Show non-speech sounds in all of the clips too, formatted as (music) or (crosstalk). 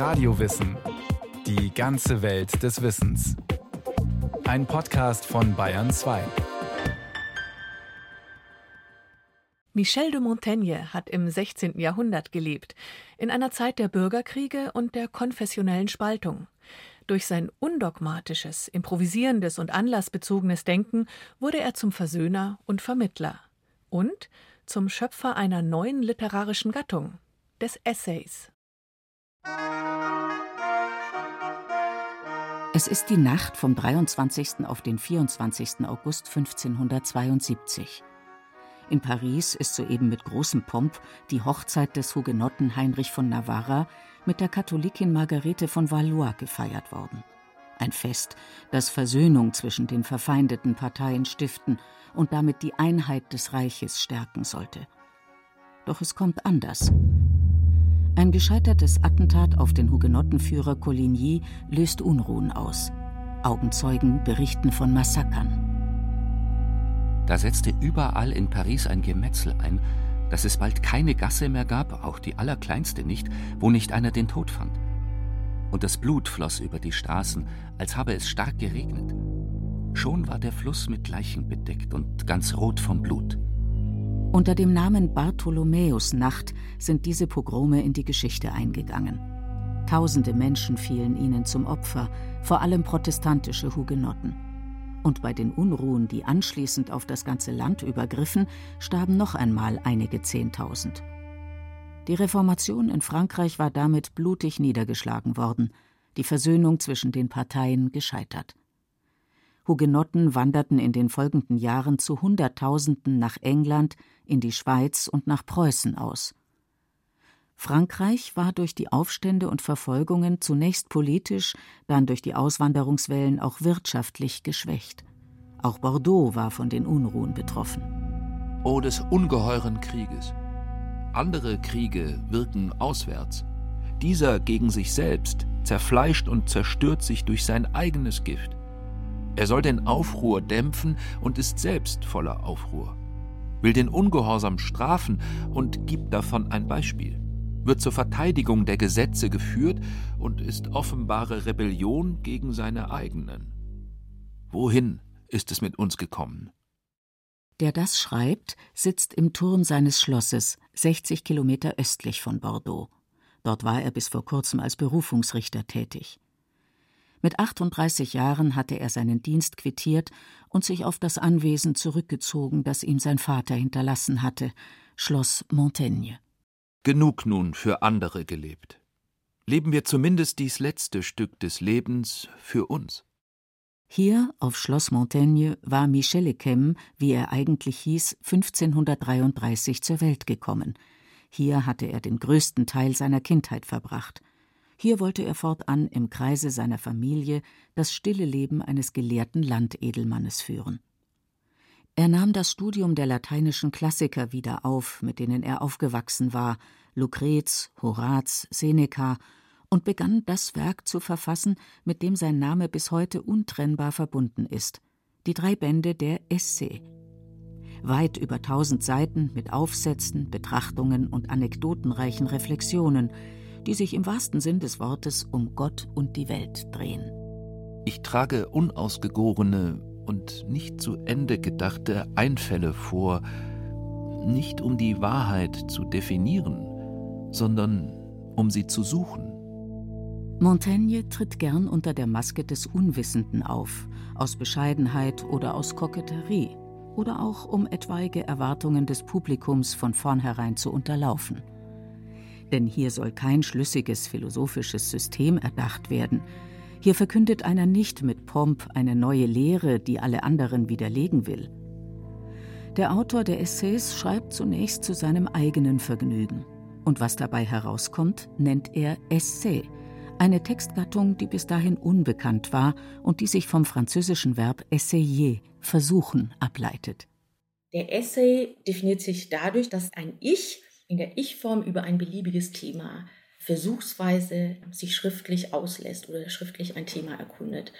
Radiowissen. Die ganze Welt des Wissens. Ein Podcast von Bayern 2. Michel de Montaigne hat im 16. Jahrhundert gelebt, in einer Zeit der Bürgerkriege und der konfessionellen Spaltung. Durch sein undogmatisches, improvisierendes und anlassbezogenes Denken wurde er zum Versöhner und Vermittler und zum Schöpfer einer neuen literarischen Gattung, des Essays. Es ist die Nacht vom 23. auf den 24. August 1572. In Paris ist soeben mit großem Pomp die Hochzeit des Hugenotten Heinrich von Navarra mit der Katholikin Margarete von Valois gefeiert worden. Ein Fest, das Versöhnung zwischen den verfeindeten Parteien stiften und damit die Einheit des Reiches stärken sollte. Doch es kommt anders. Ein gescheitertes Attentat auf den Hugenottenführer Coligny löst Unruhen aus. Augenzeugen berichten von Massakern. Da setzte überall in Paris ein Gemetzel ein, dass es bald keine Gasse mehr gab, auch die allerkleinste nicht, wo nicht einer den Tod fand. Und das Blut floss über die Straßen, als habe es stark geregnet. Schon war der Fluss mit Leichen bedeckt und ganz rot vom Blut. Unter dem Namen Bartholomäusnacht sind diese Pogrome in die Geschichte eingegangen. Tausende Menschen fielen ihnen zum Opfer, vor allem protestantische Hugenotten. Und bei den Unruhen, die anschließend auf das ganze Land übergriffen, starben noch einmal einige Zehntausend. Die Reformation in Frankreich war damit blutig niedergeschlagen worden, die Versöhnung zwischen den Parteien gescheitert. Hugenotten wanderten in den folgenden Jahren zu Hunderttausenden nach England, in die Schweiz und nach Preußen aus. Frankreich war durch die Aufstände und Verfolgungen zunächst politisch, dann durch die Auswanderungswellen auch wirtschaftlich geschwächt. Auch Bordeaux war von den Unruhen betroffen. Oh, des ungeheuren Krieges! Andere Kriege wirken auswärts. Dieser gegen sich selbst zerfleischt und zerstört sich durch sein eigenes Gift. Er soll den Aufruhr dämpfen und ist selbst voller Aufruhr, will den Ungehorsam strafen und gibt davon ein Beispiel, wird zur Verteidigung der Gesetze geführt und ist offenbare Rebellion gegen seine eigenen. Wohin ist es mit uns gekommen? Der das schreibt, sitzt im Turm seines Schlosses, 60 Kilometer östlich von Bordeaux. Dort war er bis vor kurzem als Berufungsrichter tätig. Mit 38 Jahren hatte er seinen Dienst quittiert und sich auf das Anwesen zurückgezogen, das ihm sein Vater hinterlassen hatte, Schloss Montaigne. Genug nun für andere gelebt. Leben wir zumindest dies letzte Stück des Lebens für uns. Hier auf Schloss Montaigne war Michel Lechem, wie er eigentlich hieß, 1533 zur Welt gekommen. Hier hatte er den größten Teil seiner Kindheit verbracht. Hier wollte er fortan im Kreise seiner Familie das stille Leben eines gelehrten Landedelmannes führen. Er nahm das Studium der lateinischen Klassiker wieder auf, mit denen er aufgewachsen war, Lucrez, Horaz, Seneca, und begann das Werk zu verfassen, mit dem sein Name bis heute untrennbar verbunden ist, die drei Bände der Essay. Weit über tausend Seiten mit Aufsätzen, Betrachtungen und anekdotenreichen Reflexionen, die sich im wahrsten Sinn des Wortes um Gott und die Welt drehen. Ich trage unausgegorene und nicht zu Ende gedachte Einfälle vor, nicht um die Wahrheit zu definieren, sondern um sie zu suchen. Montaigne tritt gern unter der Maske des Unwissenden auf, aus Bescheidenheit oder aus Koketterie, oder auch um etwaige Erwartungen des Publikums von vornherein zu unterlaufen denn hier soll kein schlüssiges philosophisches System erdacht werden. Hier verkündet einer nicht mit Pomp eine neue Lehre, die alle anderen widerlegen will. Der Autor der Essays schreibt zunächst zu seinem eigenen Vergnügen. Und was dabei herauskommt, nennt er Essay, eine Textgattung, die bis dahin unbekannt war und die sich vom französischen Verb essayer, versuchen, ableitet. Der Essay definiert sich dadurch, dass ein Ich in der Ich-Form über ein beliebiges Thema versuchsweise sich schriftlich auslässt oder schriftlich ein Thema erkundet.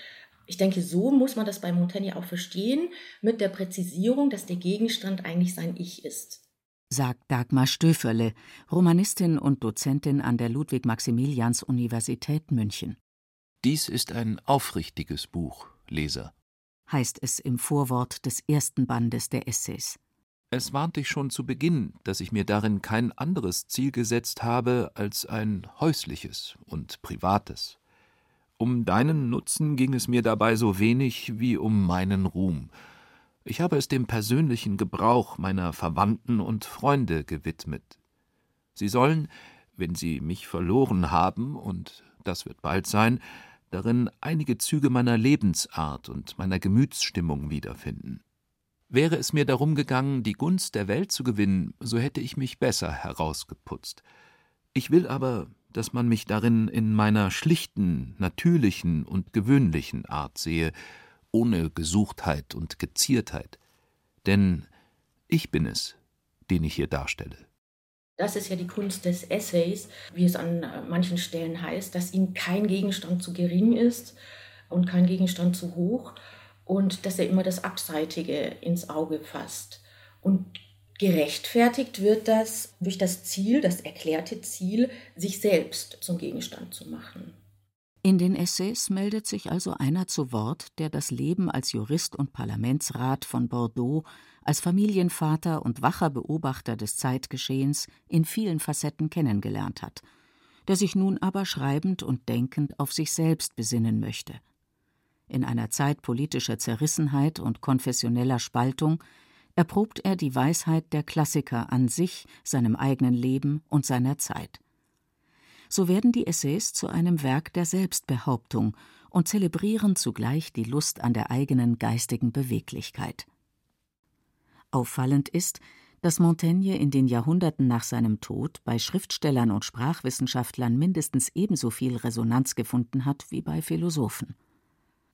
Ich denke, so muss man das bei Montaigne auch verstehen, mit der Präzisierung, dass der Gegenstand eigentlich sein Ich ist. sagt Dagmar Stöferle, Romanistin und Dozentin an der Ludwig-Maximilians-Universität München. Dies ist ein aufrichtiges Buch, Leser, heißt es im Vorwort des ersten Bandes der Essays. Es warnte ich schon zu Beginn, dass ich mir darin kein anderes Ziel gesetzt habe als ein häusliches und privates. Um deinen Nutzen ging es mir dabei so wenig wie um meinen Ruhm. Ich habe es dem persönlichen Gebrauch meiner Verwandten und Freunde gewidmet. Sie sollen, wenn sie mich verloren haben, und das wird bald sein, darin einige Züge meiner Lebensart und meiner Gemütsstimmung wiederfinden. Wäre es mir darum gegangen, die Gunst der Welt zu gewinnen, so hätte ich mich besser herausgeputzt. Ich will aber, dass man mich darin in meiner schlichten, natürlichen und gewöhnlichen Art sehe, ohne Gesuchtheit und Geziertheit. Denn ich bin es, den ich hier darstelle. Das ist ja die Kunst des Essays, wie es an manchen Stellen heißt, dass ihm kein Gegenstand zu gering ist und kein Gegenstand zu hoch und dass er immer das Abseitige ins Auge fasst. Und gerechtfertigt wird das durch das Ziel, das erklärte Ziel, sich selbst zum Gegenstand zu machen. In den Essays meldet sich also einer zu Wort, der das Leben als Jurist und Parlamentsrat von Bordeaux, als Familienvater und wacher Beobachter des Zeitgeschehens in vielen Facetten kennengelernt hat, der sich nun aber schreibend und denkend auf sich selbst besinnen möchte. In einer Zeit politischer Zerrissenheit und konfessioneller Spaltung erprobt er die Weisheit der Klassiker an sich, seinem eigenen Leben und seiner Zeit. So werden die Essays zu einem Werk der Selbstbehauptung und zelebrieren zugleich die Lust an der eigenen geistigen Beweglichkeit. Auffallend ist, dass Montaigne in den Jahrhunderten nach seinem Tod bei Schriftstellern und Sprachwissenschaftlern mindestens ebenso viel Resonanz gefunden hat wie bei Philosophen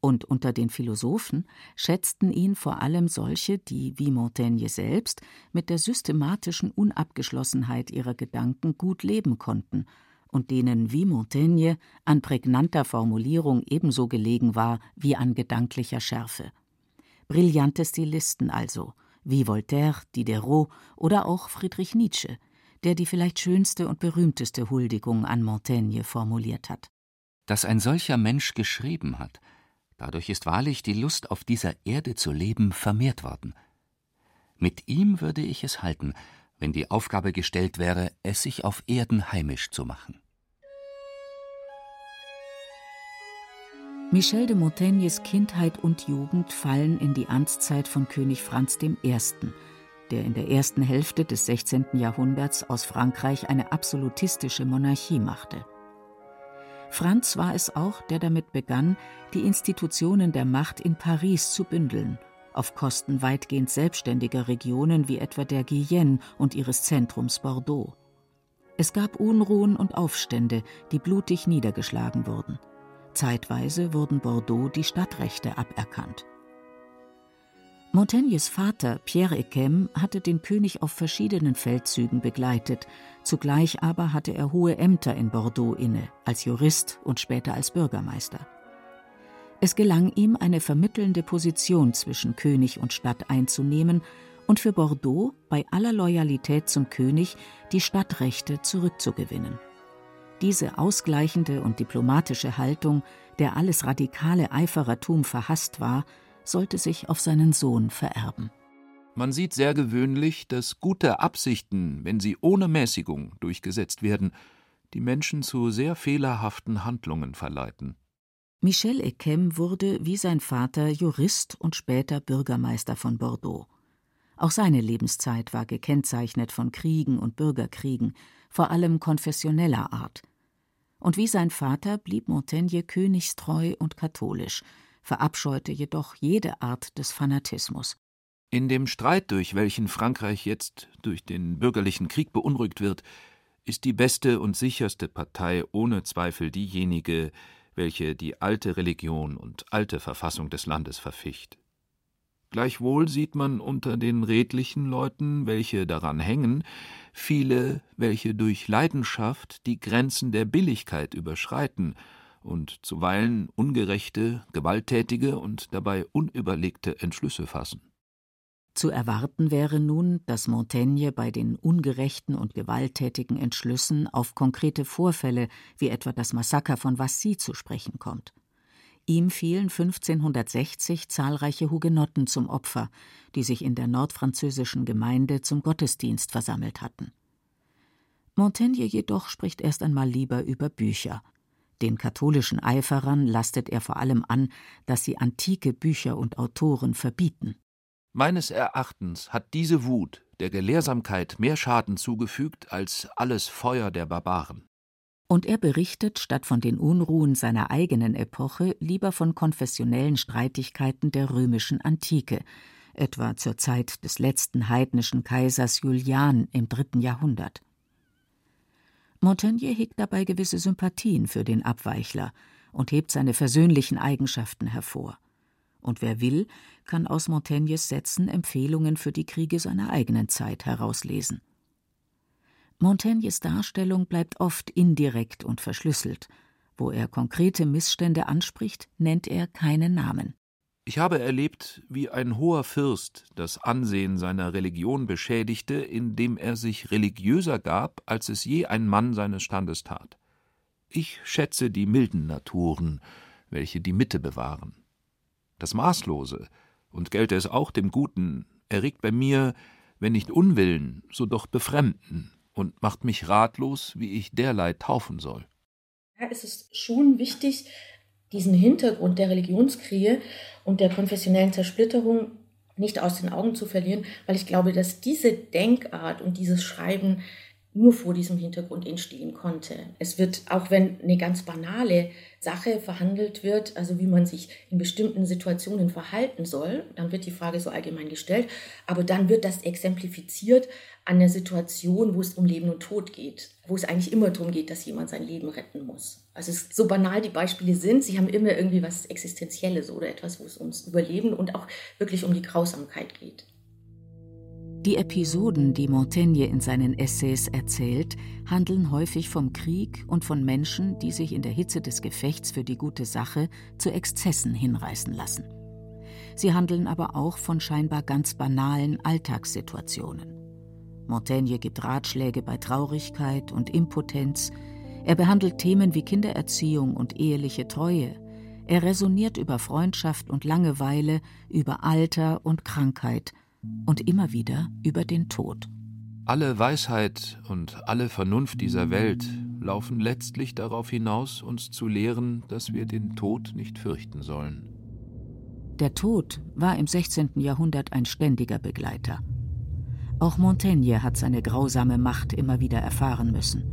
und unter den Philosophen schätzten ihn vor allem solche, die, wie Montaigne selbst, mit der systematischen Unabgeschlossenheit ihrer Gedanken gut leben konnten und denen, wie Montaigne, an prägnanter Formulierung ebenso gelegen war wie an gedanklicher Schärfe. Brillante Stilisten also, wie Voltaire, Diderot oder auch Friedrich Nietzsche, der die vielleicht schönste und berühmteste Huldigung an Montaigne formuliert hat. Dass ein solcher Mensch geschrieben hat, Dadurch ist wahrlich die Lust, auf dieser Erde zu leben, vermehrt worden. Mit ihm würde ich es halten, wenn die Aufgabe gestellt wäre, es sich auf Erden heimisch zu machen. Michel de Montaignes Kindheit und Jugend fallen in die Amtszeit von König Franz I., der in der ersten Hälfte des 16. Jahrhunderts aus Frankreich eine absolutistische Monarchie machte. Franz war es auch, der damit begann, die Institutionen der Macht in Paris zu bündeln, auf Kosten weitgehend selbstständiger Regionen wie etwa der Guyenne und ihres Zentrums Bordeaux. Es gab Unruhen und Aufstände, die blutig niedergeschlagen wurden. Zeitweise wurden Bordeaux die Stadtrechte aberkannt. Montaignes Vater Pierre Equem hatte den König auf verschiedenen Feldzügen begleitet, zugleich aber hatte er hohe Ämter in Bordeaux inne, als Jurist und später als Bürgermeister. Es gelang ihm, eine vermittelnde Position zwischen König und Stadt einzunehmen und für Bordeaux bei aller Loyalität zum König die Stadtrechte zurückzugewinnen. Diese ausgleichende und diplomatische Haltung, der alles radikale Eiferertum verhasst war, sollte sich auf seinen Sohn vererben. Man sieht sehr gewöhnlich, dass gute Absichten, wenn sie ohne Mäßigung durchgesetzt werden, die Menschen zu sehr fehlerhaften Handlungen verleiten. Michel Equem wurde wie sein Vater Jurist und später Bürgermeister von Bordeaux. Auch seine Lebenszeit war gekennzeichnet von Kriegen und Bürgerkriegen, vor allem konfessioneller Art. Und wie sein Vater blieb Montaigne königstreu und katholisch, verabscheute jedoch jede Art des Fanatismus. In dem Streit, durch welchen Frankreich jetzt durch den bürgerlichen Krieg beunruhigt wird, ist die beste und sicherste Partei ohne Zweifel diejenige, welche die alte Religion und alte Verfassung des Landes verficht. Gleichwohl sieht man unter den redlichen Leuten, welche daran hängen, viele, welche durch Leidenschaft die Grenzen der Billigkeit überschreiten und zuweilen ungerechte, gewalttätige und dabei unüberlegte Entschlüsse fassen. Zu erwarten wäre nun, dass Montaigne bei den ungerechten und gewalttätigen Entschlüssen auf konkrete Vorfälle wie etwa das Massaker von Vassy zu sprechen kommt. Ihm fielen 1560 zahlreiche Hugenotten zum Opfer, die sich in der nordfranzösischen Gemeinde zum Gottesdienst versammelt hatten. Montaigne jedoch spricht erst einmal lieber über Bücher. Den katholischen Eiferern lastet er vor allem an, dass sie antike Bücher und Autoren verbieten. Meines Erachtens hat diese Wut der Gelehrsamkeit mehr Schaden zugefügt als alles Feuer der Barbaren. Und er berichtet statt von den Unruhen seiner eigenen Epoche lieber von konfessionellen Streitigkeiten der römischen Antike, etwa zur Zeit des letzten heidnischen Kaisers Julian im dritten Jahrhundert. Montaigne hegt dabei gewisse Sympathien für den Abweichler und hebt seine versöhnlichen Eigenschaften hervor und wer will, kann aus Montaignes Sätzen Empfehlungen für die Kriege seiner eigenen Zeit herauslesen. Montaignes Darstellung bleibt oft indirekt und verschlüsselt. Wo er konkrete Missstände anspricht, nennt er keine Namen. Ich habe erlebt, wie ein hoher Fürst das Ansehen seiner Religion beschädigte, indem er sich religiöser gab, als es je ein Mann seines Standes tat. Ich schätze die milden Naturen, welche die Mitte bewahren. Das Maßlose, und gelte es auch dem Guten, erregt bei mir, wenn nicht Unwillen, so doch Befremden und macht mich ratlos, wie ich derlei taufen soll. Ja, es ist schon wichtig, diesen Hintergrund der Religionskriege und der konfessionellen Zersplitterung nicht aus den Augen zu verlieren, weil ich glaube, dass diese Denkart und dieses Schreiben nur vor diesem Hintergrund entstehen konnte. Es wird, auch wenn eine ganz banale Sache verhandelt wird, also wie man sich in bestimmten Situationen verhalten soll, dann wird die Frage so allgemein gestellt, aber dann wird das exemplifiziert an der Situation, wo es um Leben und Tod geht, wo es eigentlich immer darum geht, dass jemand sein Leben retten muss. Also es, so banal die Beispiele sind, sie haben immer irgendwie was Existenzielles oder etwas, wo es ums Überleben und auch wirklich um die Grausamkeit geht. Die Episoden, die Montaigne in seinen Essays erzählt, handeln häufig vom Krieg und von Menschen, die sich in der Hitze des Gefechts für die gute Sache zu Exzessen hinreißen lassen. Sie handeln aber auch von scheinbar ganz banalen Alltagssituationen. Montaigne gibt Ratschläge bei Traurigkeit und Impotenz. Er behandelt Themen wie Kindererziehung und eheliche Treue. Er resoniert über Freundschaft und Langeweile, über Alter und Krankheit – und immer wieder über den Tod. Alle Weisheit und alle Vernunft dieser Welt laufen letztlich darauf hinaus, uns zu lehren, dass wir den Tod nicht fürchten sollen. Der Tod war im 16. Jahrhundert ein ständiger Begleiter. Auch Montaigne hat seine grausame Macht immer wieder erfahren müssen.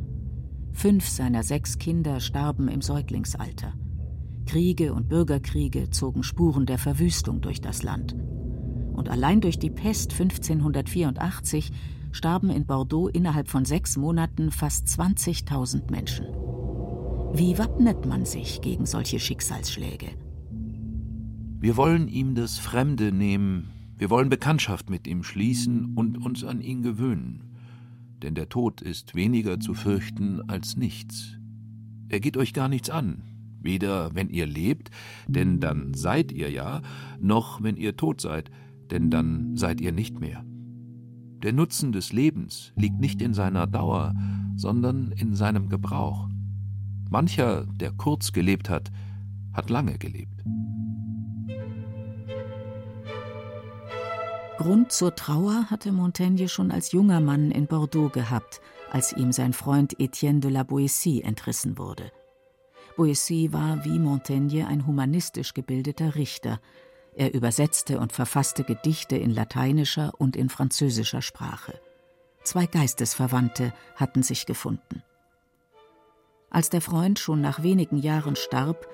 Fünf seiner sechs Kinder starben im Säuglingsalter. Kriege und Bürgerkriege zogen Spuren der Verwüstung durch das Land und allein durch die Pest 1584 starben in Bordeaux innerhalb von sechs Monaten fast 20.000 Menschen. Wie wappnet man sich gegen solche Schicksalsschläge? Wir wollen ihm das Fremde nehmen, wir wollen Bekanntschaft mit ihm schließen und uns an ihn gewöhnen. Denn der Tod ist weniger zu fürchten als nichts. Er geht euch gar nichts an, weder wenn ihr lebt, denn dann seid ihr ja, noch wenn ihr tot seid, denn dann seid ihr nicht mehr. Der Nutzen des Lebens liegt nicht in seiner Dauer, sondern in seinem Gebrauch. Mancher, der kurz gelebt hat, hat lange gelebt. Grund zur Trauer hatte Montaigne schon als junger Mann in Bordeaux gehabt, als ihm sein Freund Etienne de la Boétie entrissen wurde. Boétie war wie Montaigne ein humanistisch gebildeter Richter, er übersetzte und verfasste Gedichte in lateinischer und in französischer Sprache. Zwei Geistesverwandte hatten sich gefunden. Als der Freund schon nach wenigen Jahren starb,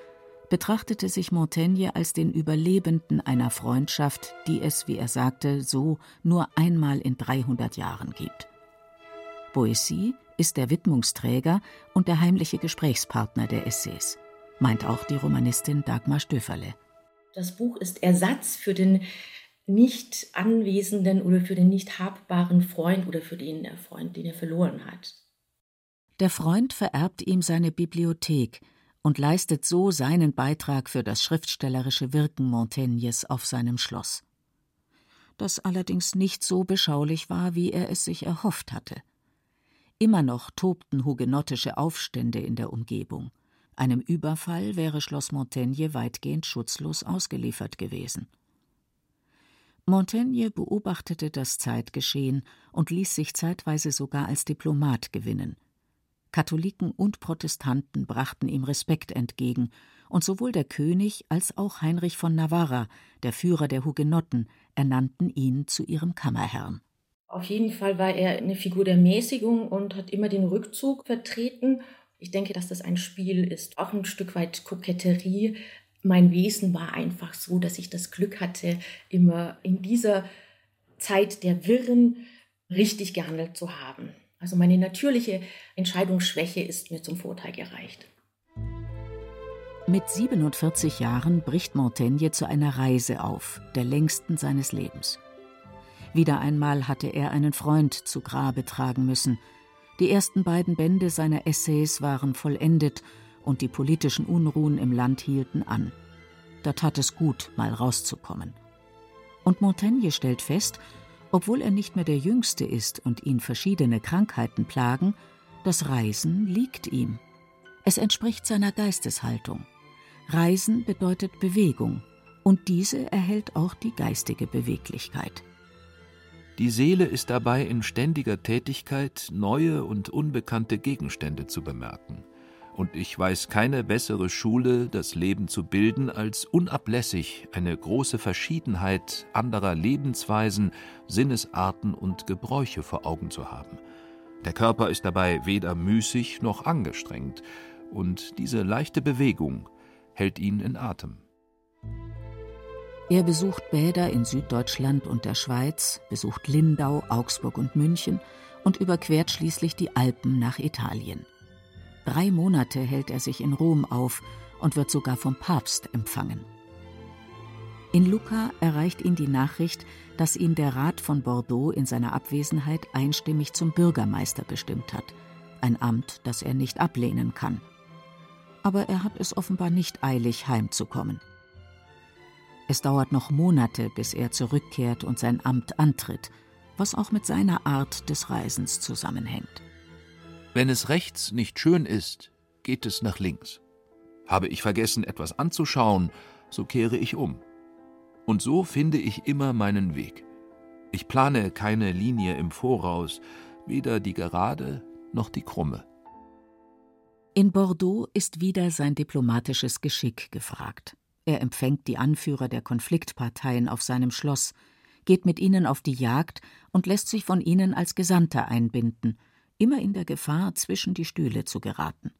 betrachtete sich Montaigne als den Überlebenden einer Freundschaft, die es, wie er sagte, so nur einmal in 300 Jahren gibt. Boétie ist der Widmungsträger und der heimliche Gesprächspartner der Essays, meint auch die Romanistin Dagmar Stöferle. Das Buch ist Ersatz für den nicht anwesenden oder für den nicht habbaren Freund oder für den Freund, den er verloren hat. Der Freund vererbt ihm seine Bibliothek und leistet so seinen Beitrag für das schriftstellerische Wirken Montaignes auf seinem Schloss. das allerdings nicht so beschaulich war, wie er es sich erhofft hatte. Immer noch tobten hugenottische Aufstände in der Umgebung. Einem Überfall wäre Schloss Montaigne weitgehend schutzlos ausgeliefert gewesen. Montaigne beobachtete das Zeitgeschehen und ließ sich zeitweise sogar als Diplomat gewinnen. Katholiken und Protestanten brachten ihm Respekt entgegen, und sowohl der König als auch Heinrich von Navarra, der Führer der Hugenotten, ernannten ihn zu ihrem Kammerherrn. Auf jeden Fall war er eine Figur der Mäßigung und hat immer den Rückzug vertreten. Ich denke, dass das ein Spiel ist, auch ein Stück weit Koketterie. Mein Wesen war einfach so, dass ich das Glück hatte, immer in dieser Zeit der Wirren richtig gehandelt zu haben. Also meine natürliche Entscheidungsschwäche ist mir zum Vorteil gereicht. Mit 47 Jahren bricht Montaigne zu einer Reise auf, der längsten seines Lebens. Wieder einmal hatte er einen Freund zu Grabe tragen müssen. Die ersten beiden Bände seiner Essays waren vollendet und die politischen Unruhen im Land hielten an. Da tat es gut, mal rauszukommen. Und Montaigne stellt fest, obwohl er nicht mehr der Jüngste ist und ihn verschiedene Krankheiten plagen, das Reisen liegt ihm. Es entspricht seiner Geisteshaltung. Reisen bedeutet Bewegung, und diese erhält auch die geistige Beweglichkeit. Die Seele ist dabei in ständiger Tätigkeit, neue und unbekannte Gegenstände zu bemerken. Und ich weiß keine bessere Schule, das Leben zu bilden, als unablässig eine große Verschiedenheit anderer Lebensweisen, Sinnesarten und Gebräuche vor Augen zu haben. Der Körper ist dabei weder müßig noch angestrengt, und diese leichte Bewegung hält ihn in Atem. Er besucht Bäder in Süddeutschland und der Schweiz, besucht Lindau, Augsburg und München und überquert schließlich die Alpen nach Italien. Drei Monate hält er sich in Rom auf und wird sogar vom Papst empfangen. In Lucca erreicht ihn die Nachricht, dass ihn der Rat von Bordeaux in seiner Abwesenheit einstimmig zum Bürgermeister bestimmt hat, ein Amt, das er nicht ablehnen kann aber er hat es offenbar nicht eilig, heimzukommen. Es dauert noch Monate, bis er zurückkehrt und sein Amt antritt, was auch mit seiner Art des Reisens zusammenhängt. Wenn es rechts nicht schön ist, geht es nach links. Habe ich vergessen, etwas anzuschauen, so kehre ich um. Und so finde ich immer meinen Weg. Ich plane keine Linie im Voraus, weder die gerade noch die krumme. In Bordeaux ist wieder sein diplomatisches Geschick gefragt. Er empfängt die Anführer der Konfliktparteien auf seinem Schloss, geht mit ihnen auf die Jagd und lässt sich von ihnen als Gesandter einbinden, immer in der Gefahr, zwischen die Stühle zu geraten.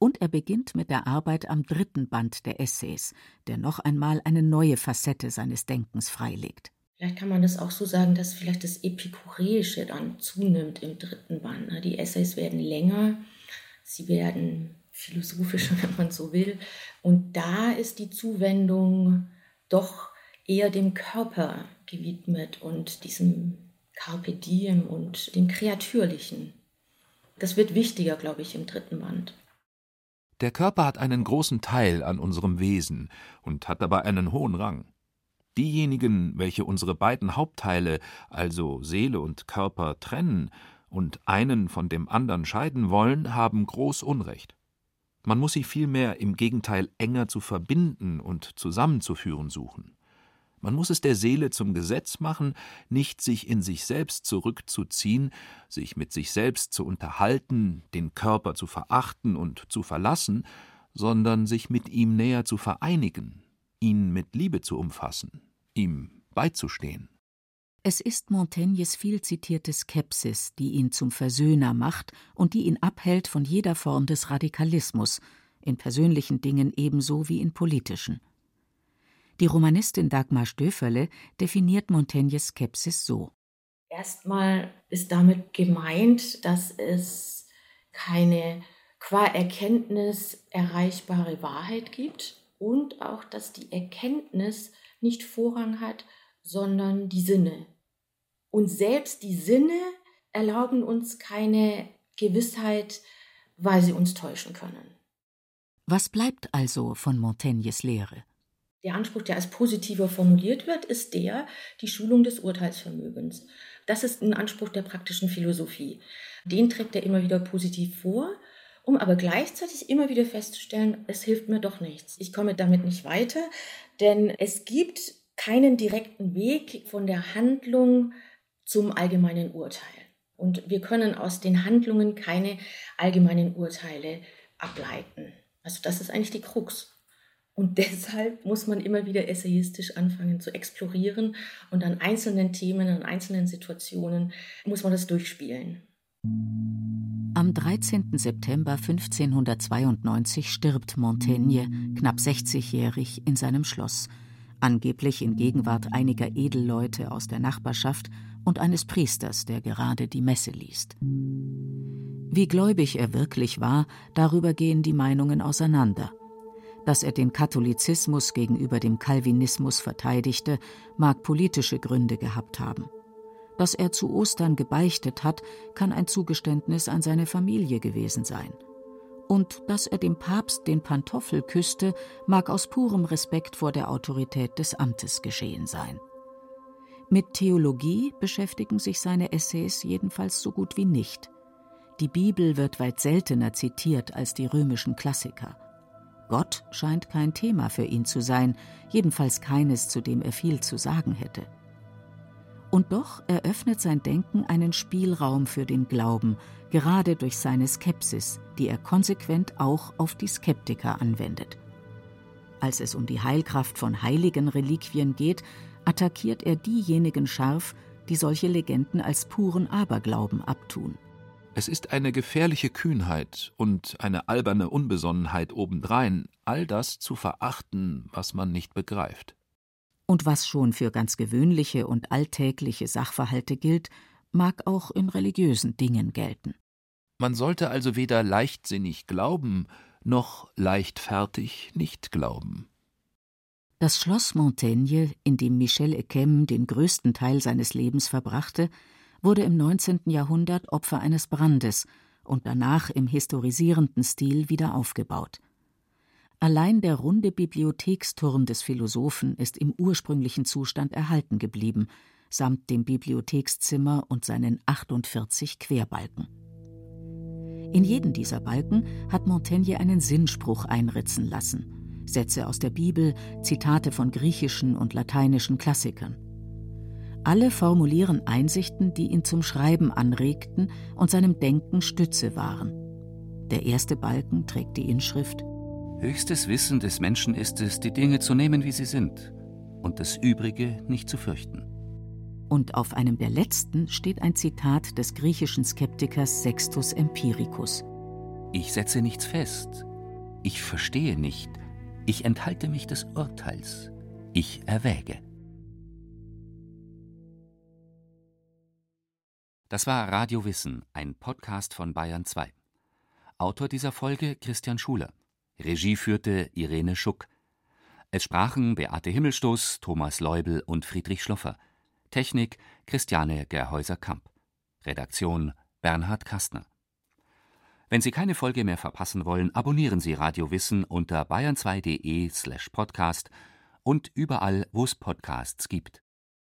Und er beginnt mit der Arbeit am dritten Band der Essays, der noch einmal eine neue Facette seines Denkens freilegt. Vielleicht kann man das auch so sagen, dass vielleicht das Epikureische dann zunimmt im dritten Band. Die Essays werden länger, sie werden philosophischer, (laughs) wenn man so will. Und da ist die Zuwendung doch eher dem Körper gewidmet und diesem Carpe Diem und dem Kreatürlichen. Das wird wichtiger, glaube ich, im dritten Band. Der Körper hat einen großen Teil an unserem Wesen und hat dabei einen hohen Rang. Diejenigen, welche unsere beiden Hauptteile, also Seele und Körper, trennen, und einen von dem anderen scheiden wollen, haben groß Unrecht. Man muss sie vielmehr im Gegenteil enger zu verbinden und zusammenzuführen suchen. Man muss es der Seele zum Gesetz machen, nicht sich in sich selbst zurückzuziehen, sich mit sich selbst zu unterhalten, den Körper zu verachten und zu verlassen, sondern sich mit ihm näher zu vereinigen, ihn mit Liebe zu umfassen, ihm beizustehen. Es ist Montaignes viel zitierte Skepsis, die ihn zum Versöhner macht und die ihn abhält von jeder Form des Radikalismus, in persönlichen Dingen ebenso wie in politischen. Die Romanistin Dagmar Stöferle definiert Montaignes Skepsis so. Erstmal ist damit gemeint, dass es keine qua Erkenntnis erreichbare Wahrheit gibt und auch, dass die Erkenntnis nicht Vorrang hat sondern die Sinne. Und selbst die Sinne erlauben uns keine Gewissheit, weil sie uns täuschen können. Was bleibt also von Montaignes Lehre? Der Anspruch, der als positiver formuliert wird, ist der, die Schulung des Urteilsvermögens. Das ist ein Anspruch der praktischen Philosophie. Den trägt er immer wieder positiv vor, um aber gleichzeitig immer wieder festzustellen, es hilft mir doch nichts. Ich komme damit nicht weiter, denn es gibt keinen direkten Weg von der Handlung zum allgemeinen Urteil. Und wir können aus den Handlungen keine allgemeinen Urteile ableiten. Also das ist eigentlich die Krux. Und (laughs) deshalb muss man immer wieder essayistisch anfangen zu explorieren und an einzelnen Themen, an einzelnen Situationen muss man das durchspielen. Am 13. September 1592 stirbt Montaigne, knapp 60-jährig, in seinem Schloss, angeblich in Gegenwart einiger Edelleute aus der Nachbarschaft und eines Priesters, der gerade die Messe liest. Wie gläubig er wirklich war, darüber gehen die Meinungen auseinander. Dass er den Katholizismus gegenüber dem Calvinismus verteidigte, mag politische Gründe gehabt haben. Dass er zu Ostern gebeichtet hat, kann ein Zugeständnis an seine Familie gewesen sein. Und dass er dem Papst den Pantoffel küsste, mag aus purem Respekt vor der Autorität des Amtes geschehen sein. Mit Theologie beschäftigen sich seine Essays jedenfalls so gut wie nicht. Die Bibel wird weit seltener zitiert als die römischen Klassiker. Gott scheint kein Thema für ihn zu sein, jedenfalls keines, zu dem er viel zu sagen hätte. Und doch eröffnet sein Denken einen Spielraum für den Glauben, gerade durch seine Skepsis, die er konsequent auch auf die Skeptiker anwendet. Als es um die Heilkraft von heiligen Reliquien geht, attackiert er diejenigen scharf, die solche Legenden als puren Aberglauben abtun. Es ist eine gefährliche Kühnheit und eine alberne Unbesonnenheit obendrein, all das zu verachten, was man nicht begreift. Und was schon für ganz gewöhnliche und alltägliche Sachverhalte gilt, mag auch in religiösen Dingen gelten. Man sollte also weder leichtsinnig glauben, noch leichtfertig nicht glauben. Das Schloss Montaigne, in dem Michel Ekem den größten Teil seines Lebens verbrachte, wurde im 19. Jahrhundert Opfer eines Brandes und danach im historisierenden Stil wieder aufgebaut. Allein der runde Bibliotheksturm des Philosophen ist im ursprünglichen Zustand erhalten geblieben, samt dem Bibliothekszimmer und seinen 48 Querbalken. In jeden dieser Balken hat Montaigne einen Sinnspruch einritzen lassen. Sätze aus der Bibel, Zitate von griechischen und lateinischen Klassikern. Alle formulieren Einsichten, die ihn zum Schreiben anregten und seinem Denken Stütze waren. Der erste Balken trägt die Inschrift Höchstes Wissen des Menschen ist es, die Dinge zu nehmen, wie sie sind, und das Übrige nicht zu fürchten. Und auf einem der letzten steht ein Zitat des griechischen Skeptikers Sextus Empiricus. Ich setze nichts fest. Ich verstehe nicht. Ich enthalte mich des Urteils. Ich erwäge. Das war Radio Wissen, ein Podcast von Bayern 2. Autor dieser Folge Christian Schuler. Regie führte Irene Schuck. Es sprachen Beate Himmelstoß, Thomas Leubel und Friedrich Schloffer. Technik Christiane Gerhäuser-Kamp. Redaktion Bernhard Kastner. Wenn Sie keine Folge mehr verpassen wollen, abonnieren Sie Radio Wissen unter bayern2.de slash podcast und überall, wo es Podcasts gibt.